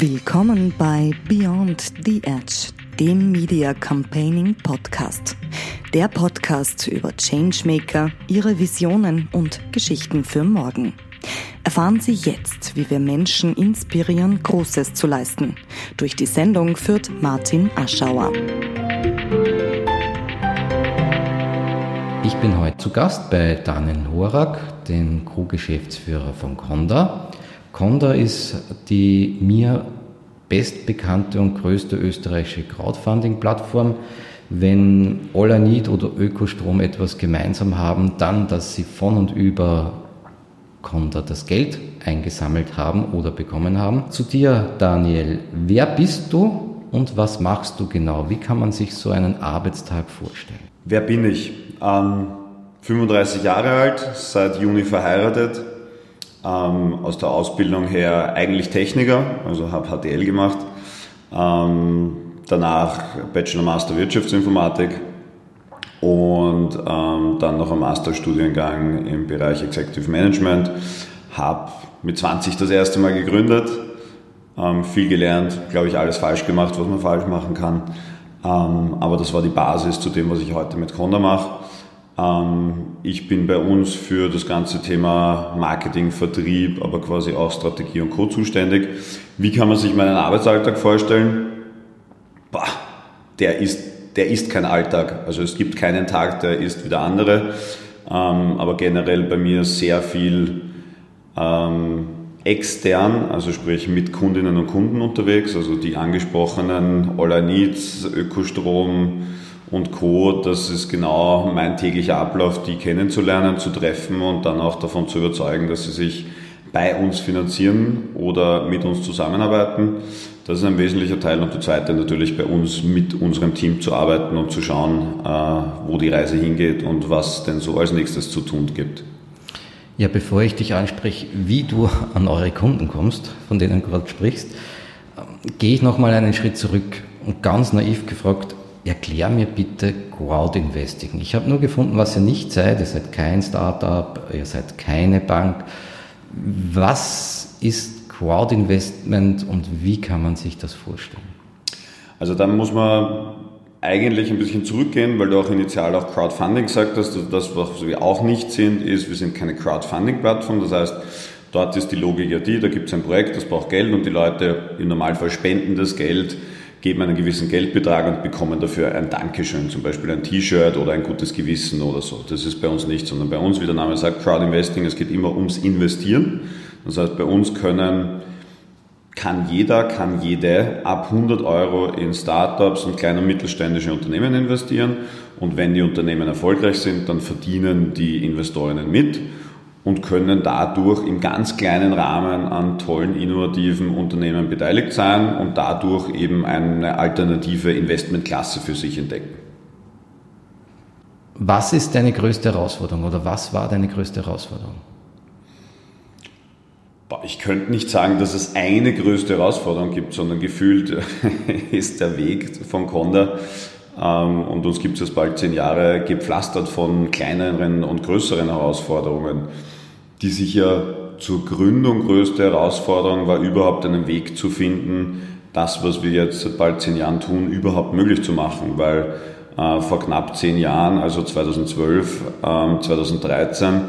Willkommen bei Beyond the Edge, dem Media Campaigning Podcast. Der Podcast über Changemaker, ihre Visionen und Geschichten für morgen. Erfahren Sie jetzt, wie wir Menschen inspirieren, Großes zu leisten. Durch die Sendung führt Martin Aschauer. Ich bin heute zu Gast bei Daniel Horak, den Co-Geschäftsführer von Conda. Conda ist die mir bestbekannte und größte österreichische Crowdfunding-Plattform. Wenn All oder Ökostrom etwas gemeinsam haben, dann, dass sie von und über Conda das Geld eingesammelt haben oder bekommen haben. Zu dir, Daniel, wer bist du und was machst du genau? Wie kann man sich so einen Arbeitstag vorstellen? Wer bin ich? Ähm, 35 Jahre alt, seit Juni verheiratet, ähm, aus der Ausbildung her eigentlich Techniker, also habe HTL gemacht. Ähm, danach Bachelor Master Wirtschaftsinformatik und ähm, dann noch ein Masterstudiengang im Bereich Executive Management. Habe mit 20 das erste Mal gegründet, ähm, viel gelernt, glaube ich, alles falsch gemacht, was man falsch machen kann. Ähm, aber das war die Basis zu dem, was ich heute mit Conda mache. Ähm, ich bin bei uns für das ganze Thema Marketing, Vertrieb, aber quasi auch Strategie und Co. zuständig. Wie kann man sich meinen Arbeitsalltag vorstellen? Bah, der ist, der ist kein Alltag. Also es gibt keinen Tag, der ist wie der andere. Ähm, aber generell bei mir sehr viel ähm, extern, also sprich mit Kundinnen und Kunden unterwegs, also die angesprochenen All I Needs, Ökostrom, und Co. Das ist genau mein täglicher Ablauf, die kennenzulernen, zu treffen und dann auch davon zu überzeugen, dass sie sich bei uns finanzieren oder mit uns zusammenarbeiten. Das ist ein wesentlicher Teil. Und der zweite natürlich bei uns mit unserem Team zu arbeiten und zu schauen, äh, wo die Reise hingeht und was denn so als nächstes zu tun gibt. Ja, bevor ich dich anspreche, wie du an eure Kunden kommst, von denen du gerade sprichst, ähm, gehe ich nochmal einen Schritt zurück und ganz naiv gefragt, erklär mir bitte Crowd Investing. Ich habe nur gefunden, was ihr nicht seid. Ihr seid kein Startup, ihr seid keine Bank. Was ist Crowd Investment und wie kann man sich das vorstellen? Also dann muss man eigentlich ein bisschen zurückgehen, weil du auch initial auch Crowdfunding gesagt hast. Also das, was wir auch nicht sind, ist, wir sind keine Crowdfunding-Plattform. Das heißt, dort ist die Logik ja die, da gibt es ein Projekt, das braucht Geld und die Leute im Normalfall spenden das Geld geben einen gewissen Geldbetrag und bekommen dafür ein Dankeschön, zum Beispiel ein T-Shirt oder ein gutes Gewissen oder so. Das ist bei uns nicht, sondern bei uns, wie der Name sagt, Crowd Investing, es geht immer ums Investieren. Das heißt, bei uns können, kann jeder, kann jede ab 100 Euro in Startups und kleine und mittelständische Unternehmen investieren. Und wenn die Unternehmen erfolgreich sind, dann verdienen die Investorinnen mit und können dadurch im ganz kleinen Rahmen an tollen, innovativen Unternehmen beteiligt sein und dadurch eben eine alternative Investmentklasse für sich entdecken. Was ist deine größte Herausforderung oder was war deine größte Herausforderung? Ich könnte nicht sagen, dass es eine größte Herausforderung gibt, sondern gefühlt ist der Weg von Conda und uns gibt es jetzt bald zehn Jahre gepflastert von kleineren und größeren Herausforderungen, die sich ja zur Gründung größte Herausforderung war, überhaupt einen Weg zu finden, das, was wir jetzt seit bald zehn Jahren tun, überhaupt möglich zu machen, weil äh, vor knapp zehn Jahren, also 2012, ähm, 2013,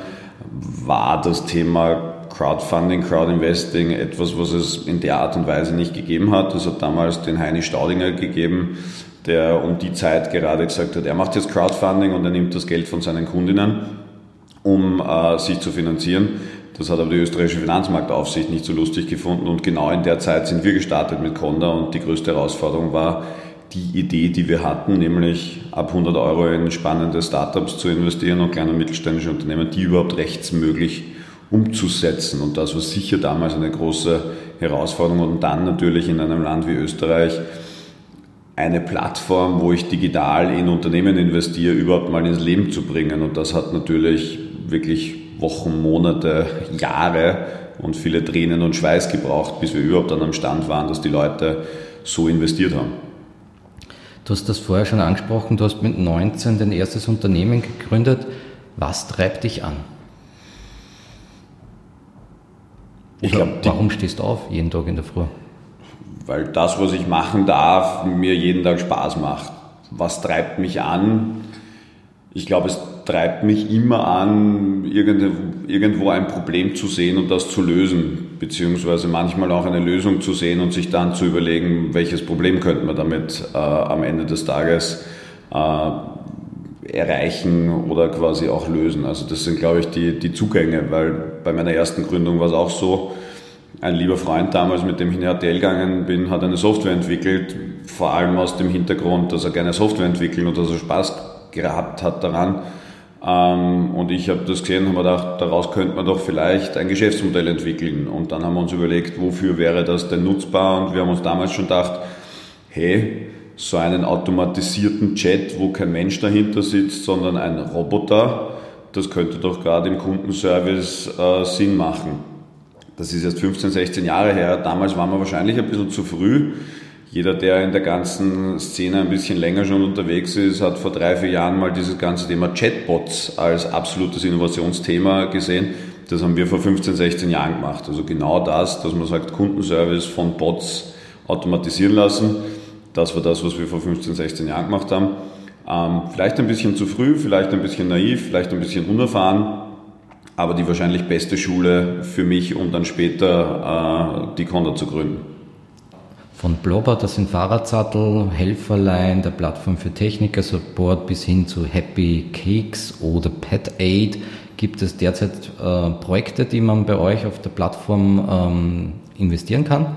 war das Thema Crowdfunding, Crowdinvesting etwas, was es in der Art und Weise nicht gegeben hat. Es hat damals den Heini Staudinger gegeben, der um die Zeit gerade gesagt hat, er macht jetzt Crowdfunding und er nimmt das Geld von seinen Kundinnen, um äh, sich zu finanzieren. Das hat aber die österreichische Finanzmarktaufsicht nicht so lustig gefunden und genau in der Zeit sind wir gestartet mit Conda und die größte Herausforderung war, die Idee, die wir hatten, nämlich ab 100 Euro in spannende Startups zu investieren und kleine und mittelständische Unternehmen, die überhaupt rechtsmöglich umzusetzen. Und das war sicher damals eine große Herausforderung und dann natürlich in einem Land wie Österreich eine Plattform, wo ich digital in Unternehmen investiere, überhaupt mal ins Leben zu bringen. Und das hat natürlich wirklich Wochen, Monate, Jahre und viele Tränen und Schweiß gebraucht, bis wir überhaupt an einem Stand waren, dass die Leute so investiert haben. Du hast das vorher schon angesprochen, du hast mit 19 dein erstes Unternehmen gegründet. Was treibt dich an? Ich glaub, warum stehst du auf jeden Tag in der Früh? Weil das, was ich machen darf, mir jeden Tag Spaß macht. Was treibt mich an? Ich glaube, es treibt mich immer an, irgendwo ein Problem zu sehen und das zu lösen, beziehungsweise manchmal auch eine Lösung zu sehen und sich dann zu überlegen, welches Problem könnte man damit äh, am Ende des Tages äh, erreichen oder quasi auch lösen. Also das sind, glaube ich, die, die Zugänge, weil bei meiner ersten Gründung war es auch so, ein lieber Freund damals, mit dem ich in die RTL gegangen bin, hat eine Software entwickelt, vor allem aus dem Hintergrund, dass er gerne Software entwickelt und dass er Spaß gehabt hat daran. Ähm, und ich habe das gesehen und habe gedacht, daraus könnte man doch vielleicht ein Geschäftsmodell entwickeln. Und dann haben wir uns überlegt, wofür wäre das denn nutzbar? Und wir haben uns damals schon gedacht, hey, so einen automatisierten Chat, wo kein Mensch dahinter sitzt, sondern ein Roboter, das könnte doch gerade im Kundenservice äh, Sinn machen. Das ist jetzt 15, 16 Jahre her. Damals waren wir wahrscheinlich ein bisschen zu früh. Jeder, der in der ganzen Szene ein bisschen länger schon unterwegs ist, hat vor drei, vier Jahren mal dieses ganze Thema Chatbots als absolutes Innovationsthema gesehen. Das haben wir vor 15, 16 Jahren gemacht. Also genau das, dass man sagt, Kundenservice von Bots automatisieren lassen. Das war das, was wir vor 15, 16 Jahren gemacht haben. Ähm, vielleicht ein bisschen zu früh, vielleicht ein bisschen naiv, vielleicht ein bisschen unerfahren aber die wahrscheinlich beste Schule für mich, um dann später äh, die Conda zu gründen. Von Blobber, das sind Fahrradsattel, Helferlein, der Plattform für Techniker Support bis hin zu Happy Cakes oder Pet Aid gibt es derzeit äh, Projekte, die man bei euch auf der Plattform ähm, investieren kann.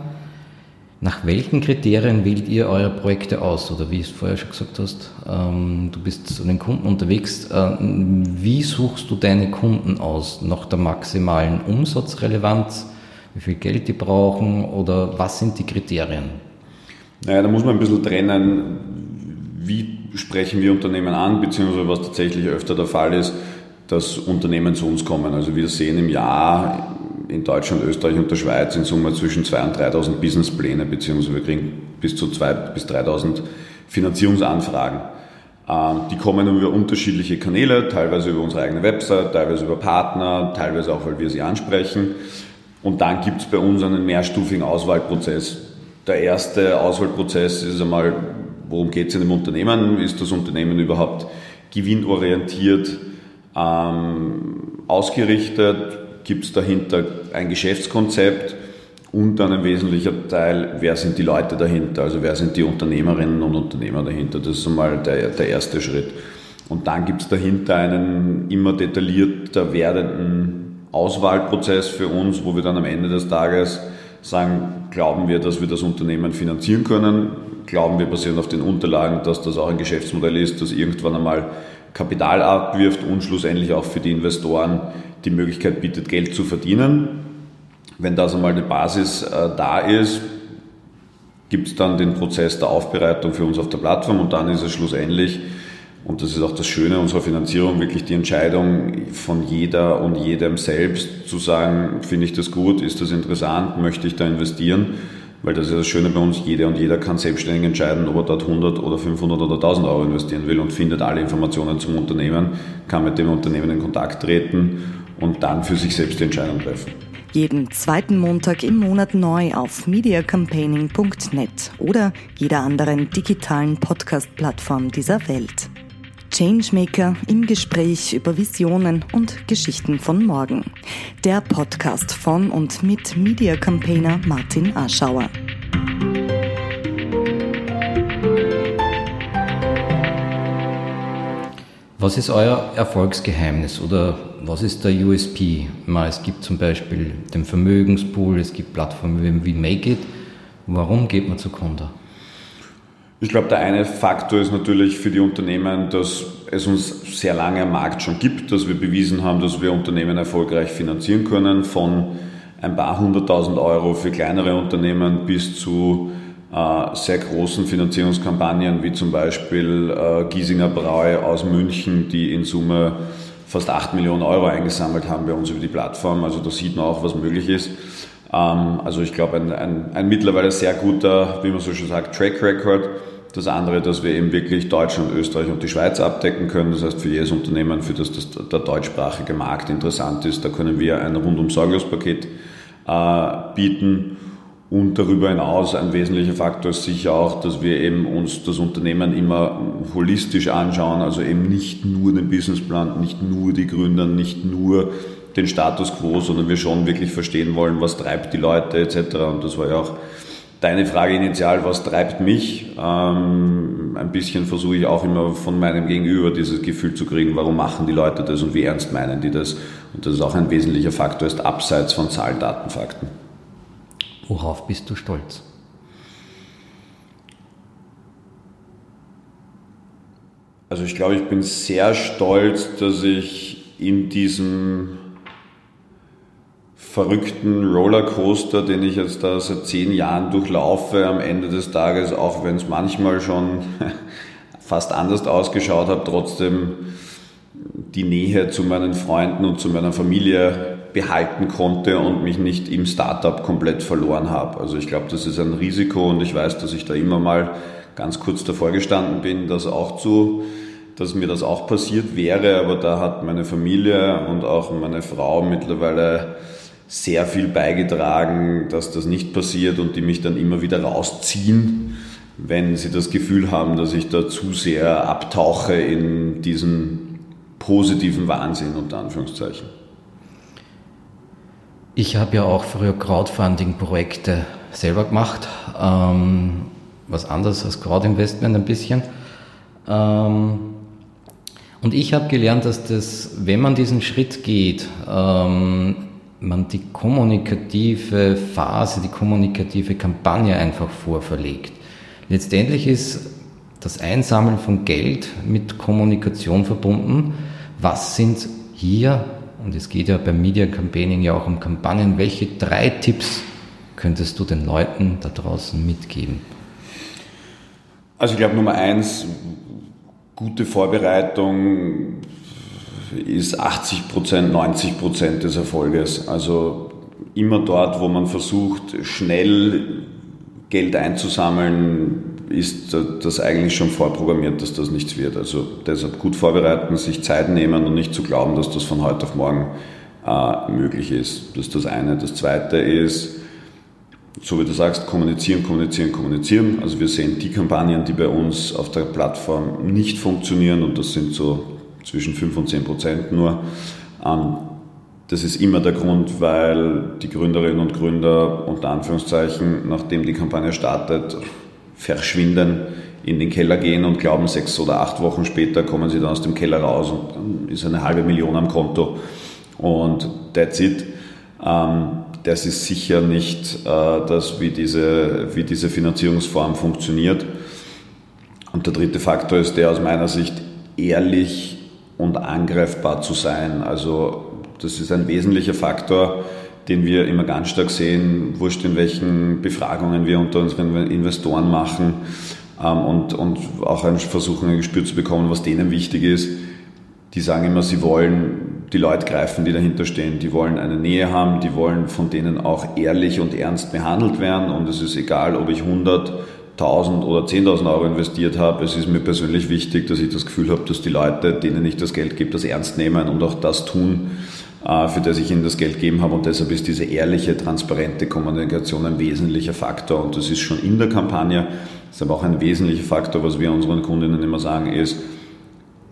Nach welchen Kriterien wählt ihr eure Projekte aus? Oder wie du vorher schon gesagt hast, ähm, du bist zu den Kunden unterwegs. Äh, wie suchst du deine Kunden aus? Nach der maximalen Umsatzrelevanz? Wie viel Geld die brauchen? Oder was sind die Kriterien? Naja, da muss man ein bisschen trennen, wie sprechen wir Unternehmen an, beziehungsweise was tatsächlich öfter der Fall ist, dass Unternehmen zu uns kommen. Also wir sehen im Jahr in Deutschland, Österreich und der Schweiz in Summe zwischen 2.000 und 3.000 Businesspläne, beziehungsweise wir kriegen bis zu 2.000 bis 3.000 Finanzierungsanfragen. Ähm, die kommen über unterschiedliche Kanäle, teilweise über unsere eigene Website, teilweise über Partner, teilweise auch, weil wir sie ansprechen. Und dann gibt es bei uns einen mehrstufigen Auswahlprozess. Der erste Auswahlprozess ist einmal, worum geht es in dem Unternehmen? Ist das Unternehmen überhaupt gewinnorientiert ähm, ausgerichtet? Gibt es dahinter ein Geschäftskonzept und dann ein wesentlicher Teil, wer sind die Leute dahinter, also wer sind die Unternehmerinnen und Unternehmer dahinter. Das ist einmal der, der erste Schritt. Und dann gibt es dahinter einen immer detaillierter werdenden Auswahlprozess für uns, wo wir dann am Ende des Tages sagen, glauben wir, dass wir das Unternehmen finanzieren können, glauben wir basierend auf den Unterlagen, dass das auch ein Geschäftsmodell ist, das irgendwann einmal Kapital abwirft und schlussendlich auch für die Investoren die Möglichkeit bietet, Geld zu verdienen. Wenn das einmal die Basis äh, da ist, gibt es dann den Prozess der Aufbereitung für uns auf der Plattform und dann ist es schlussendlich, und das ist auch das Schöne unserer Finanzierung, wirklich die Entscheidung von jeder und jedem selbst zu sagen, finde ich das gut, ist das interessant, möchte ich da investieren weil das ist das Schöne bei uns, jeder und jeder kann selbstständig entscheiden, ob er dort 100 oder 500 oder 1000 Euro investieren will und findet alle Informationen zum Unternehmen, kann mit dem Unternehmen in Kontakt treten und dann für sich selbst die Entscheidung treffen. Jeden zweiten Montag im Monat neu auf mediacampaigning.net oder jeder anderen digitalen Podcast-Plattform dieser Welt. Changemaker im Gespräch über Visionen und Geschichten von morgen. Der Podcast von und mit Media Campaigner Martin Aschauer. Was ist euer Erfolgsgeheimnis oder was ist der USP? Es gibt zum Beispiel den Vermögenspool, es gibt Plattformen wie Make It. Warum geht man zu Conda? Ich glaube, der eine Faktor ist natürlich für die Unternehmen, dass es uns sehr lange am Markt schon gibt, dass wir bewiesen haben, dass wir Unternehmen erfolgreich finanzieren können, von ein paar hunderttausend Euro für kleinere Unternehmen bis zu äh, sehr großen Finanzierungskampagnen, wie zum Beispiel äh, Giesinger Brau aus München, die in Summe fast 8 Millionen Euro eingesammelt haben bei uns über die Plattform. Also da sieht man auch, was möglich ist. Ähm, also ich glaube, ein, ein, ein mittlerweile sehr guter, wie man so schon sagt, Track Record. Das andere, dass wir eben wirklich Deutschland, Österreich und die Schweiz abdecken können. Das heißt, für jedes Unternehmen, für das, das der deutschsprachige Markt interessant ist, da können wir ein rundum sorglos Paket äh, bieten. Und darüber hinaus ein wesentlicher Faktor ist sicher auch, dass wir eben uns das Unternehmen immer holistisch anschauen, also eben nicht nur den Businessplan, nicht nur die Gründer, nicht nur den Status quo, sondern wir schon wirklich verstehen wollen, was treibt die Leute etc. Und das war ja auch deine Frage initial, was treibt mich? Ähm, ein bisschen versuche ich auch immer von meinem Gegenüber dieses Gefühl zu kriegen, warum machen die Leute das und wie ernst meinen die das? Und das ist auch ein wesentlicher Faktor, ist abseits von Zahlen, Daten, Fakten. Worauf bist du stolz? Also ich glaube, ich bin sehr stolz, dass ich in diesem verrückten Rollercoaster, den ich jetzt da seit zehn Jahren durchlaufe, am Ende des Tages, auch wenn es manchmal schon fast anders ausgeschaut hat, trotzdem die Nähe zu meinen Freunden und zu meiner Familie behalten konnte und mich nicht im Startup komplett verloren habe. Also ich glaube, das ist ein Risiko und ich weiß, dass ich da immer mal ganz kurz davor gestanden bin, das auch zu, dass mir das auch passiert wäre, aber da hat meine Familie und auch meine Frau mittlerweile sehr viel beigetragen, dass das nicht passiert und die mich dann immer wieder rausziehen, wenn sie das Gefühl haben, dass ich da zu sehr abtauche in diesen positiven Wahnsinn unter Anführungszeichen. Ich habe ja auch früher Crowdfunding-Projekte selber gemacht, ähm, was anderes als Crowdinvestment ein bisschen. Ähm, und ich habe gelernt, dass das, wenn man diesen Schritt geht, ähm, man die kommunikative Phase, die kommunikative Kampagne einfach vorverlegt. Letztendlich ist das Einsammeln von Geld mit Kommunikation verbunden. Was sind hier und es geht ja beim Media Campaigning ja auch um Kampagnen. Welche drei Tipps könntest du den Leuten da draußen mitgeben? Also ich glaube Nummer eins, gute Vorbereitung ist 80 Prozent, 90 Prozent des Erfolges. Also immer dort, wo man versucht, schnell Geld einzusammeln, ist das eigentlich schon vorprogrammiert, dass das nichts wird. Also deshalb gut vorbereiten, sich Zeit nehmen und nicht zu glauben, dass das von heute auf morgen äh, möglich ist. Das ist das eine. Das zweite ist, so wie du sagst, kommunizieren, kommunizieren, kommunizieren. Also wir sehen die Kampagnen, die bei uns auf der Plattform nicht funktionieren und das sind so zwischen 5 und 10 Prozent nur. Ähm, das ist immer der Grund, weil die Gründerinnen und Gründer unter Anführungszeichen, nachdem die Kampagne startet, verschwinden, in den Keller gehen und glauben, sechs oder acht Wochen später kommen sie dann aus dem Keller raus und dann ist eine halbe Million am Konto. Und that's it. Ähm, das ist sicher nicht äh, das, wie diese, wie diese Finanzierungsform funktioniert. Und der dritte Faktor ist der aus meiner Sicht, ehrlich und angreifbar zu sein. Also das ist ein wesentlicher Faktor, den wir immer ganz stark sehen, wurscht in welchen Befragungen wir unter unseren Investoren machen ähm, und, und auch versuchen, ein Gespür zu bekommen, was denen wichtig ist. Die sagen immer, sie wollen die Leute greifen, die dahinter stehen. Die wollen eine Nähe haben, die wollen von denen auch ehrlich und ernst behandelt werden. Und es ist egal, ob ich 100, 1000 oder 10.000 Euro investiert habe. Es ist mir persönlich wichtig, dass ich das Gefühl habe, dass die Leute, denen ich das Geld gebe, das ernst nehmen und auch das tun, für das ich ihnen das Geld gegeben habe. Und deshalb ist diese ehrliche, transparente Kommunikation ein wesentlicher Faktor. Und das ist schon in der Kampagne. Das ist aber auch ein wesentlicher Faktor, was wir unseren Kundinnen immer sagen, ist,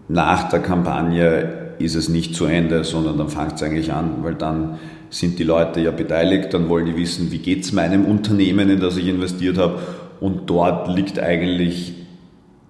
nach der Kampagne ist es nicht zu Ende, sondern dann fängt es eigentlich an, weil dann sind die Leute ja beteiligt, dann wollen die wissen, wie geht es meinem Unternehmen, in das ich investiert habe. Und dort liegt eigentlich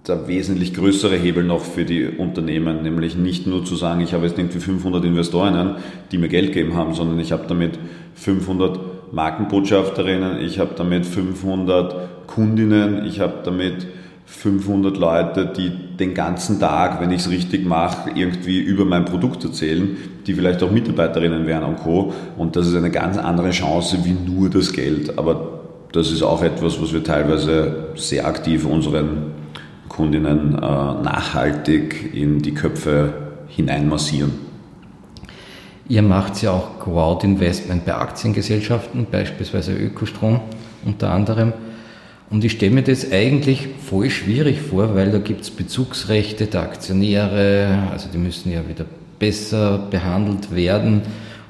der wesentlich größere Hebel noch für die Unternehmen, nämlich nicht nur zu sagen, ich habe jetzt irgendwie 500 Investorinnen, die mir Geld geben haben, sondern ich habe damit 500 Markenbotschafterinnen, ich habe damit 500 Kundinnen, ich habe damit 500 Leute, die den ganzen Tag, wenn ich es richtig mache, irgendwie über mein Produkt erzählen, die vielleicht auch Mitarbeiterinnen wären und Co. Und das ist eine ganz andere Chance wie nur das Geld. Aber das ist auch etwas, was wir teilweise sehr aktiv unseren Kundinnen äh, nachhaltig in die Köpfe hineinmassieren. Ihr macht ja auch Crowd-Investment bei Aktiengesellschaften, beispielsweise Ökostrom unter anderem. Und ich stelle mir das eigentlich voll schwierig vor, weil da gibt es Bezugsrechte der Aktionäre, also die müssen ja wieder besser behandelt werden.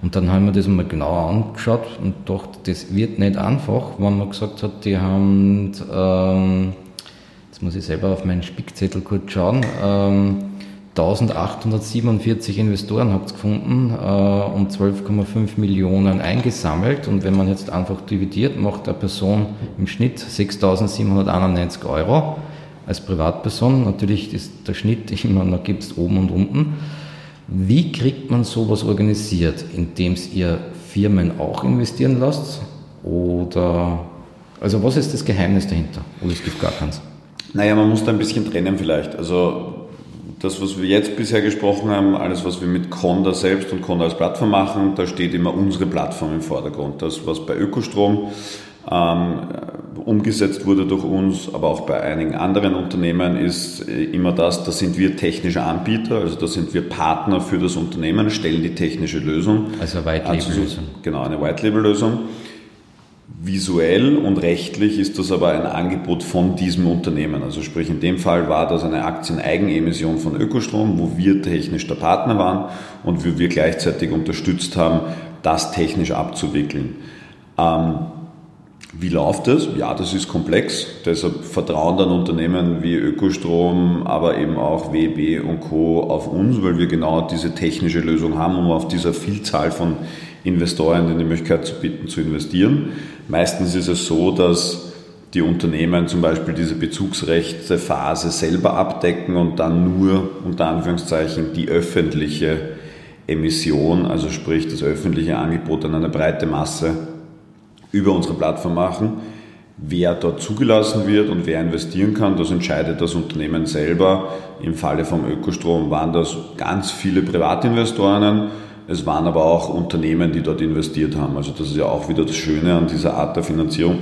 Und dann haben wir das mal genauer angeschaut und dachte, das wird nicht einfach, wenn man gesagt hat, die haben, ähm, jetzt muss ich selber auf meinen Spickzettel kurz schauen, ähm, 1847 Investoren habt ihr gefunden äh, und 12,5 Millionen eingesammelt. Und wenn man jetzt einfach dividiert, macht eine Person im Schnitt 6.791 Euro als Privatperson. Natürlich ist der Schnitt immer, da gibt es oben und unten. Wie kriegt man sowas organisiert, indem ihr Firmen auch investieren lasst? Oder, also was ist das Geheimnis dahinter? Oder es gibt gar keins? Naja, man muss da ein bisschen trennen vielleicht. Also das, was wir jetzt bisher gesprochen haben, alles, was wir mit Conda selbst und Conda als Plattform machen, da steht immer unsere Plattform im Vordergrund. Das, was bei Ökostrom ähm, umgesetzt wurde durch uns, aber auch bei einigen anderen Unternehmen, ist äh, immer das, da sind wir technische Anbieter, also da sind wir Partner für das Unternehmen, stellen die technische Lösung. Also eine White-Label-Lösung. Also, genau, eine White-Label-Lösung. Visuell und rechtlich ist das aber ein Angebot von diesem Unternehmen. Also sprich, in dem Fall war das eine Aktieneigenemission von Ökostrom, wo wir technisch der Partner waren und wo wir gleichzeitig unterstützt haben, das technisch abzuwickeln. Ähm, wie läuft das? Ja, das ist komplex. Deshalb vertrauen dann Unternehmen wie Ökostrom, aber eben auch WB und Co. auf uns, weil wir genau diese technische Lösung haben, um auf dieser Vielzahl von Investoren die Möglichkeit zu bieten, zu investieren. Meistens ist es so, dass die Unternehmen zum Beispiel diese Bezugsrechte Phase selber abdecken und dann nur unter Anführungszeichen die öffentliche Emission, also sprich das öffentliche Angebot an eine breite Masse über unsere Plattform machen. Wer dort zugelassen wird und wer investieren kann, das entscheidet das Unternehmen selber. Im Falle vom Ökostrom waren das ganz viele Privatinvestoren es waren aber auch Unternehmen, die dort investiert haben. Also das ist ja auch wieder das Schöne an dieser Art der Finanzierung,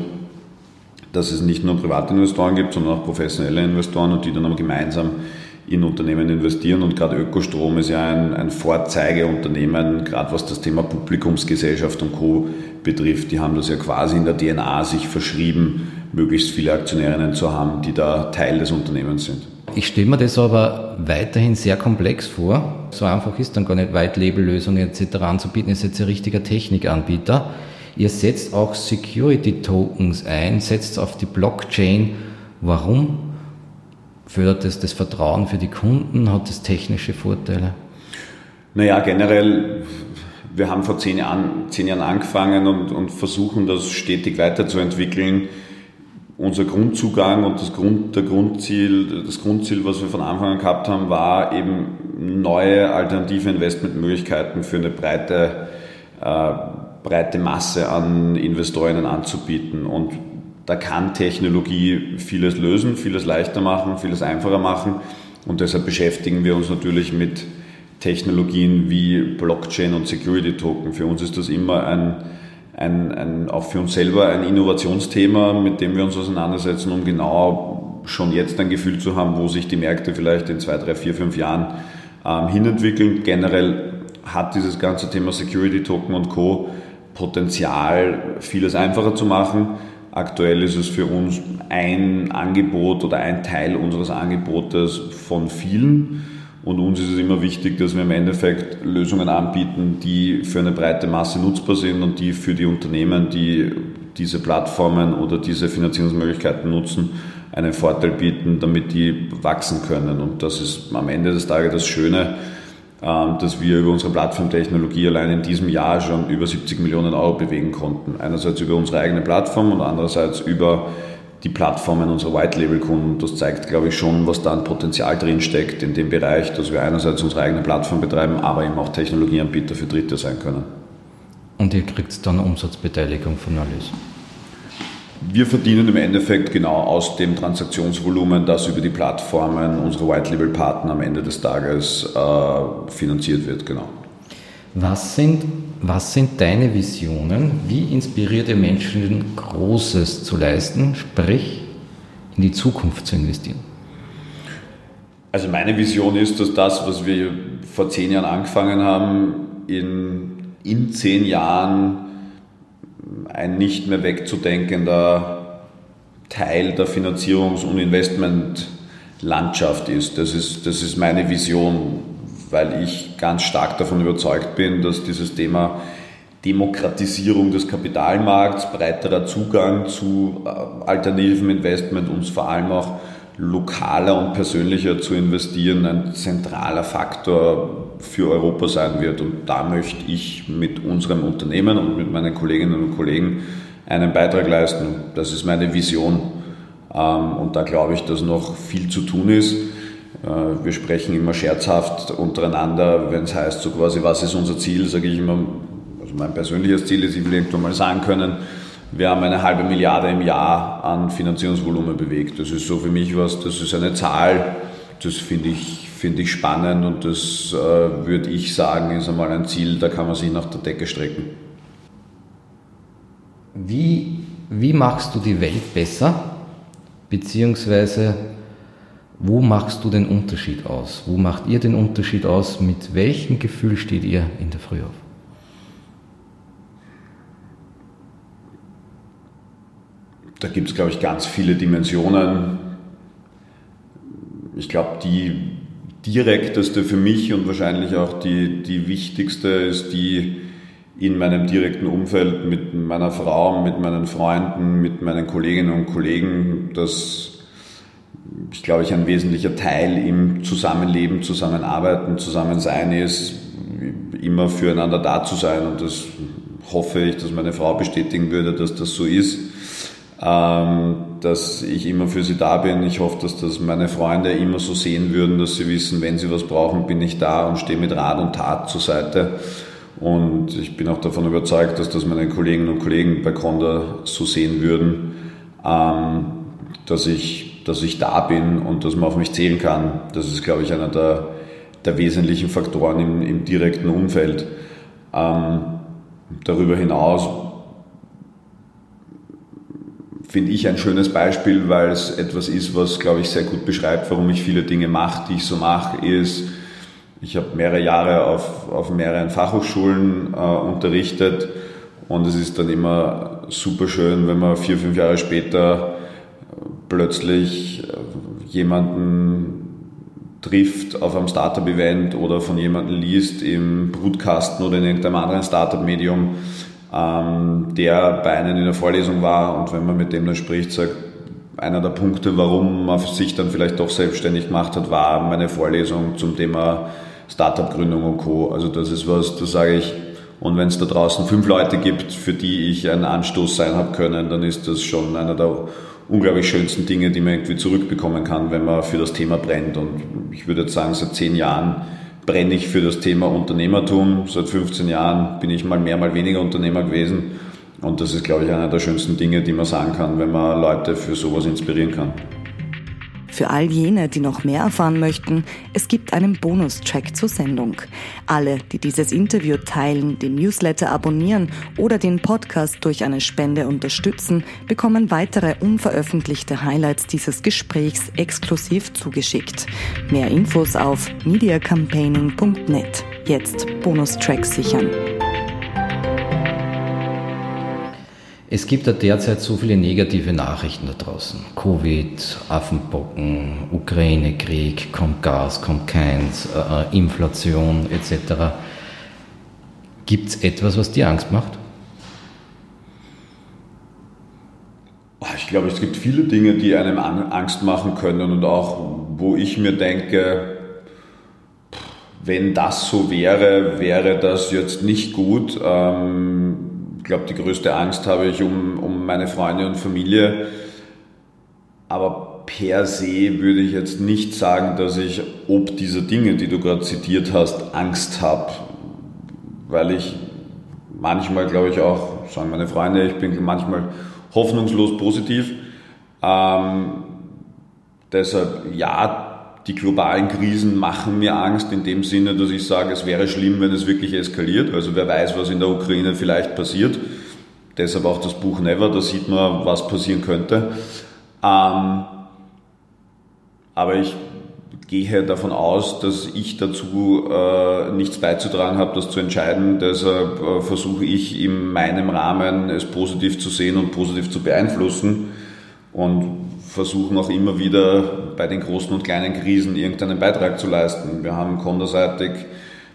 dass es nicht nur Privatinvestoren gibt, sondern auch professionelle Investoren und die dann aber gemeinsam in Unternehmen investieren. Und gerade Ökostrom ist ja ein, ein Vorzeigeunternehmen, gerade was das Thema Publikumsgesellschaft und Co. betrifft. Die haben das ja quasi in der DNA sich verschrieben, möglichst viele Aktionärinnen zu haben, die da Teil des Unternehmens sind. Ich stelle mir das aber weiterhin sehr komplex vor. So einfach ist dann gar nicht White-Label-Lösungen etc. anzubieten. Ihr seid ein richtiger Technikanbieter. Ihr setzt auch Security-Tokens ein, setzt auf die Blockchain. Warum? Fördert das das Vertrauen für die Kunden? Hat das technische Vorteile? Naja, generell, wir haben vor zehn Jahren, zehn Jahren angefangen und, und versuchen das stetig weiterzuentwickeln unser Grundzugang und das, Grund, der Grundziel, das Grundziel, was wir von Anfang an gehabt haben, war eben neue alternative Investmentmöglichkeiten für eine breite, äh, breite Masse an Investorinnen anzubieten. Und da kann Technologie vieles lösen, vieles leichter machen, vieles einfacher machen. Und deshalb beschäftigen wir uns natürlich mit Technologien wie Blockchain und Security Token. Für uns ist das immer ein ein, ein, auch für uns selber ein Innovationsthema, mit dem wir uns auseinandersetzen, um genau schon jetzt ein Gefühl zu haben, wo sich die Märkte vielleicht in zwei, drei, vier, fünf Jahren ähm, hinentwickeln. Generell hat dieses ganze Thema Security Token und Co. Potenzial, vieles einfacher zu machen. Aktuell ist es für uns ein Angebot oder ein Teil unseres Angebotes von vielen. Und uns ist es immer wichtig, dass wir im Endeffekt Lösungen anbieten, die für eine breite Masse nutzbar sind und die für die Unternehmen, die diese Plattformen oder diese Finanzierungsmöglichkeiten nutzen, einen Vorteil bieten, damit die wachsen können. Und das ist am Ende des Tages das Schöne, ähm, dass wir über unsere Plattformtechnologie allein in diesem Jahr schon über 70 Millionen Euro bewegen konnten. Einerseits über unsere eigene Plattform und andererseits über die Plattformen unserer White-Label-Kunden. Das zeigt, glaube ich, schon, was da an Potenzial drinsteckt in dem Bereich, dass wir einerseits unsere eigene Plattform betreiben, aber eben auch Technologieanbieter für Dritte sein können. Und ihr kriegt dann Umsatzbeteiligung von alles? Wir verdienen im Endeffekt genau aus dem Transaktionsvolumen, das über die Plattformen unserer White-Label-Partner am Ende des Tages äh, finanziert wird, genau. Was sind was sind deine Visionen? Wie inspiriert ihr Menschen, Großes zu leisten, sprich in die Zukunft zu investieren? Also meine Vision ist, dass das, was wir vor zehn Jahren angefangen haben, in, in zehn Jahren ein nicht mehr wegzudenkender Teil der Finanzierungs- und Investmentlandschaft ist. Das ist, das ist meine Vision weil ich ganz stark davon überzeugt bin, dass dieses Thema Demokratisierung des Kapitalmarkts, breiterer Zugang zu äh, alternativen Investment und vor allem auch lokaler und persönlicher zu investieren ein zentraler Faktor für Europa sein wird. Und da möchte ich mit unserem Unternehmen und mit meinen Kolleginnen und Kollegen einen Beitrag leisten. Das ist meine Vision. Ähm, und da glaube ich, dass noch viel zu tun ist. Äh, wir sprechen immer scherzhaft untereinander, wenn es heißt, so quasi, was ist unser Ziel, sage ich immer, also mein persönliches Ziel ist, ich will irgendwann mal sagen können, wir haben eine halbe Milliarde im Jahr an Finanzierungsvolumen bewegt. Das ist so für mich was, das ist eine Zahl, das finde ich, finde ich spannend und das äh, würde ich sagen, ist einmal ein Ziel, da kann man sich nach der Decke strecken. Wie, wie machst du die Welt besser? Beziehungsweise wo machst du den Unterschied aus? Wo macht ihr den Unterschied aus? Mit welchem Gefühl steht ihr in der Früh auf? Da gibt es, glaube ich, ganz viele Dimensionen. Ich glaube, die direkteste für mich und wahrscheinlich auch die, die wichtigste ist die in meinem direkten Umfeld mit meiner Frau, mit meinen Freunden, mit meinen Kolleginnen und Kollegen, dass ich glaube ich ein wesentlicher Teil im Zusammenleben, Zusammenarbeiten, Zusammensein ist, immer füreinander da zu sein und das hoffe ich, dass meine Frau bestätigen würde, dass das so ist ähm, dass ich immer für sie da bin. Ich hoffe, dass das meine Freunde immer so sehen würden, dass sie wissen, wenn sie was brauchen, bin ich da und stehe mit Rat und Tat zur Seite. Und ich bin auch davon überzeugt, dass das meine Kolleginnen und Kollegen bei Conda so sehen würden, ähm, dass, ich, dass ich da bin und dass man auf mich zählen kann. Das ist, glaube ich, einer der, der wesentlichen Faktoren im, im direkten Umfeld. Ähm, darüber hinaus finde ich ein schönes Beispiel, weil es etwas ist, was, glaube ich, sehr gut beschreibt, warum ich viele Dinge mache, die ich so mache, ist, ich habe mehrere Jahre auf, auf mehreren Fachhochschulen äh, unterrichtet und es ist dann immer super schön, wenn man vier, fünf Jahre später plötzlich äh, jemanden trifft auf einem Startup-Event oder von jemandem liest im Brutkasten oder in irgendeinem anderen Startup-Medium, ähm, der bei einem in der Vorlesung war und wenn man mit dem dann spricht, sagt, einer der Punkte, warum man sich dann vielleicht doch selbstständig gemacht hat, war meine Vorlesung zum Thema Startup-Gründung und Co. Also das ist was, da sage ich, und wenn es da draußen fünf Leute gibt, für die ich ein Anstoß sein habe können, dann ist das schon einer der unglaublich schönsten Dinge, die man irgendwie zurückbekommen kann, wenn man für das Thema brennt. Und ich würde jetzt sagen, seit zehn Jahren brenne ich für das Thema Unternehmertum. Seit 15 Jahren bin ich mal mehr, mal weniger Unternehmer gewesen. Und das ist, glaube ich, einer der schönsten Dinge, die man sagen kann, wenn man Leute für sowas inspirieren kann. Für all jene, die noch mehr erfahren möchten, es gibt einen Bonustrack zur Sendung. Alle, die dieses Interview teilen, den Newsletter abonnieren oder den Podcast durch eine Spende unterstützen, bekommen weitere unveröffentlichte Highlights dieses Gesprächs exklusiv zugeschickt. Mehr Infos auf mediacampaigning.net. Jetzt Bonustracks sichern. Es gibt ja derzeit so viele negative Nachrichten da draußen. Covid, Affenbocken, Ukraine-Krieg, kommt Gas, kommt keins, äh, äh Inflation etc. Gibt es etwas, was dir Angst macht? Ich glaube, es gibt viele Dinge, die einem Angst machen können und auch, wo ich mir denke, wenn das so wäre, wäre das jetzt nicht gut. Ähm, glaube, die größte Angst habe ich um, um meine Freunde und Familie. Aber per se würde ich jetzt nicht sagen, dass ich ob dieser Dinge, die du gerade zitiert hast, Angst habe. Weil ich manchmal, glaube ich, auch, sagen meine Freunde, ich bin manchmal hoffnungslos positiv. Ähm, deshalb, ja, die globalen Krisen machen mir Angst in dem Sinne, dass ich sage, es wäre schlimm, wenn es wirklich eskaliert. Also wer weiß, was in der Ukraine vielleicht passiert. Deshalb auch das Buch Never, da sieht man, was passieren könnte. Ähm, aber ich gehe davon aus, dass ich dazu äh, nichts beizutragen habe, das zu entscheiden. Deshalb äh, versuche ich in meinem Rahmen es positiv zu sehen und positiv zu beeinflussen und versuchen auch immer wieder bei den großen und kleinen Krisen irgendeinen Beitrag zu leisten. Wir haben konderseitig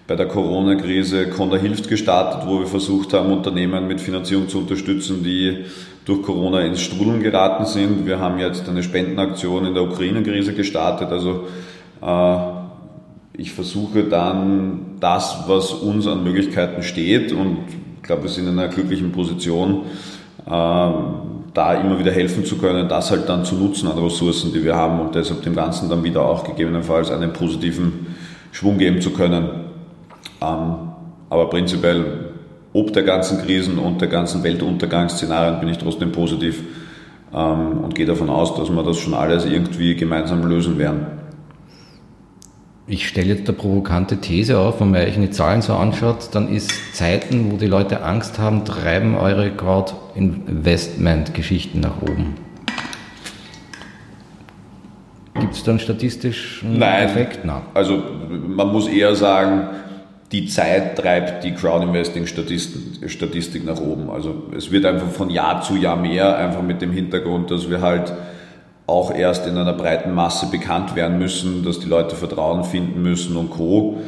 bei der Corona-Krise Conda hilft gestartet, wo wir versucht haben, Unternehmen mit Finanzierung zu unterstützen, die durch Corona ins Strudeln geraten sind. Wir haben jetzt eine Spendenaktion in der Ukraine-Krise gestartet. Also äh, ich versuche dann das, was uns an Möglichkeiten steht und ich glaube, wir sind in einer glücklichen Position, äh, da immer wieder helfen zu können, das halt dann zu nutzen an Ressourcen, die wir haben und deshalb dem Ganzen dann wieder auch gegebenenfalls einen positiven Schwung geben zu können. Ähm, aber prinzipiell, ob der ganzen Krisen und der ganzen Weltuntergangsszenarien, bin ich trotzdem positiv ähm, und gehe davon aus, dass wir das schon alles irgendwie gemeinsam lösen werden. Ich stelle jetzt eine provokante These auf, wenn man euch die Zahlen so anschaut, dann ist Zeiten, wo die Leute Angst haben, treiben eure gerade Investment-Geschichten nach oben. Gibt es da einen statistischen Nein. Effekt? Nein. Also man muss eher sagen, die Zeit treibt die Crowd-Investing-Statistik nach oben. Also es wird einfach von Jahr zu Jahr mehr, einfach mit dem Hintergrund, dass wir halt auch erst in einer breiten Masse bekannt werden müssen, dass die Leute Vertrauen finden müssen und Co.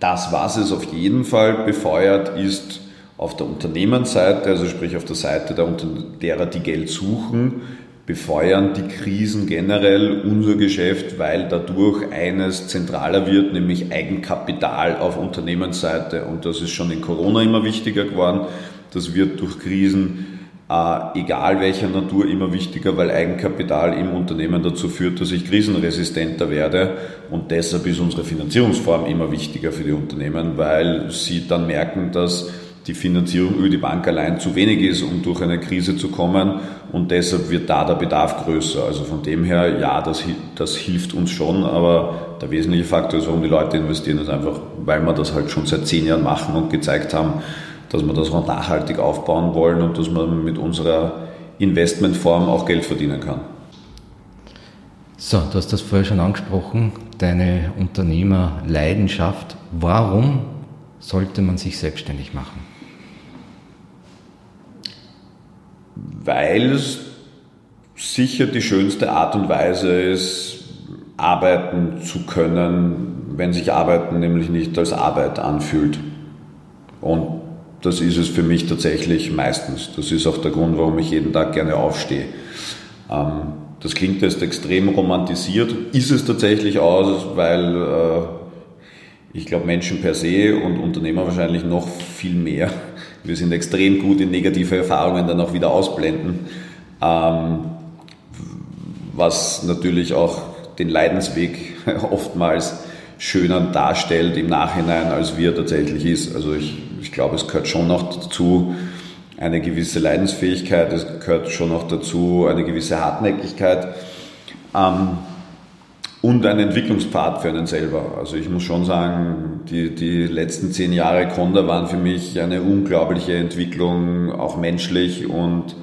Das, was es auf jeden Fall befeuert, ist auf der Unternehmensseite, also sprich auf der Seite der, derer, die Geld suchen, befeuern die Krisen generell unser Geschäft, weil dadurch eines zentraler wird, nämlich Eigenkapital auf Unternehmensseite. Und das ist schon in Corona immer wichtiger geworden. Das wird durch Krisen, äh, egal welcher Natur, immer wichtiger, weil Eigenkapital im Unternehmen dazu führt, dass ich krisenresistenter werde. Und deshalb ist unsere Finanzierungsform immer wichtiger für die Unternehmen, weil sie dann merken, dass die Finanzierung über die Bank allein zu wenig ist, um durch eine Krise zu kommen und deshalb wird da der Bedarf größer. Also von dem her, ja, das, das hilft uns schon, aber der wesentliche Faktor ist, warum die Leute investieren, ist einfach, weil wir das halt schon seit zehn Jahren machen und gezeigt haben, dass wir das auch nachhaltig aufbauen wollen und dass man mit unserer Investmentform auch Geld verdienen kann. So, du hast das vorher schon angesprochen, deine Unternehmerleidenschaft. Warum sollte man sich selbstständig machen? weil es sicher die schönste Art und Weise ist, arbeiten zu können, wenn sich Arbeiten nämlich nicht als Arbeit anfühlt. Und das ist es für mich tatsächlich meistens. Das ist auch der Grund, warum ich jeden Tag gerne aufstehe. Ähm, das klingt jetzt extrem romantisiert, ist es tatsächlich auch, weil äh, ich glaube Menschen per se und Unternehmer wahrscheinlich noch viel mehr wir sind extrem gut in negative Erfahrungen dann auch wieder ausblenden, ähm, was natürlich auch den Leidensweg oftmals schöner darstellt im Nachhinein, als wie er tatsächlich ist. Also ich glaube, es gehört schon noch dazu eine gewisse Leidensfähigkeit, es gehört schon noch dazu eine gewisse Hartnäckigkeit. Ähm, und ein Entwicklungspfad für einen selber. Also ich muss schon sagen, die, die letzten zehn Jahre Conda waren für mich eine unglaubliche Entwicklung, auch menschlich und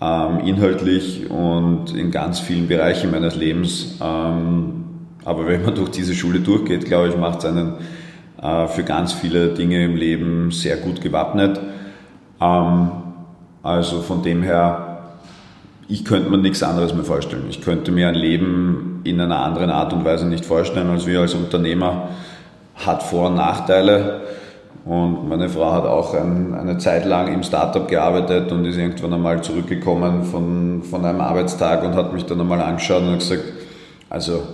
ähm, inhaltlich und in ganz vielen Bereichen meines Lebens. Ähm, aber wenn man durch diese Schule durchgeht, glaube ich, macht es einen für ganz viele Dinge im Leben sehr gut gewappnet. Ähm, also von dem her ich könnte mir nichts anderes mehr vorstellen. Ich könnte mir ein Leben in einer anderen Art und Weise nicht vorstellen, als wir als Unternehmer hat Vor- und Nachteile. Und meine Frau hat auch ein, eine Zeit lang im Startup gearbeitet und ist irgendwann einmal zurückgekommen von, von einem Arbeitstag und hat mich dann einmal angeschaut und gesagt, also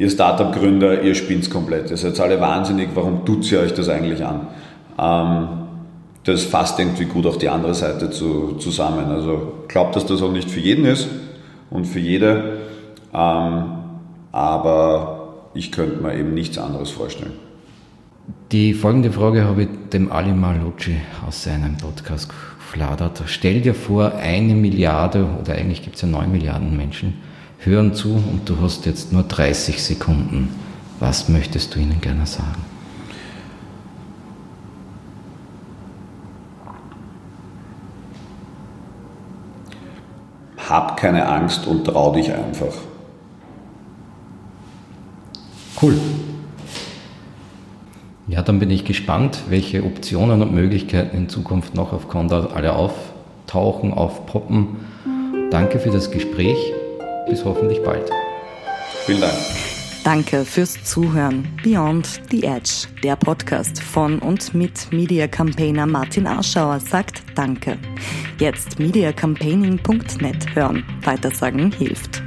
ihr Startup-Gründer, ihr spinnt komplett. Ihr seid alle wahnsinnig, warum tut ihr euch das eigentlich an? Ähm, das fasst irgendwie gut auf die andere Seite zu, zusammen. Also glaube, dass das auch nicht für jeden ist und für jede, ähm, aber ich könnte mir eben nichts anderes vorstellen. Die folgende Frage habe ich dem Ali Malucci aus seinem Podcast gefladert. Stell dir vor, eine Milliarde oder eigentlich gibt es ja neun Milliarden Menschen hören zu und du hast jetzt nur 30 Sekunden. Was möchtest du ihnen gerne sagen? hab keine Angst und trau dich einfach. Cool. Ja, dann bin ich gespannt, welche Optionen und Möglichkeiten in Zukunft noch auf Conda alle auftauchen, aufpoppen. Danke für das Gespräch. Bis hoffentlich bald. Vielen Dank. Danke fürs Zuhören. Beyond the Edge, der Podcast von und mit Media Campaigner Martin Arschauer sagt Danke. Jetzt mediacampaigning.net hören. Weitersagen hilft.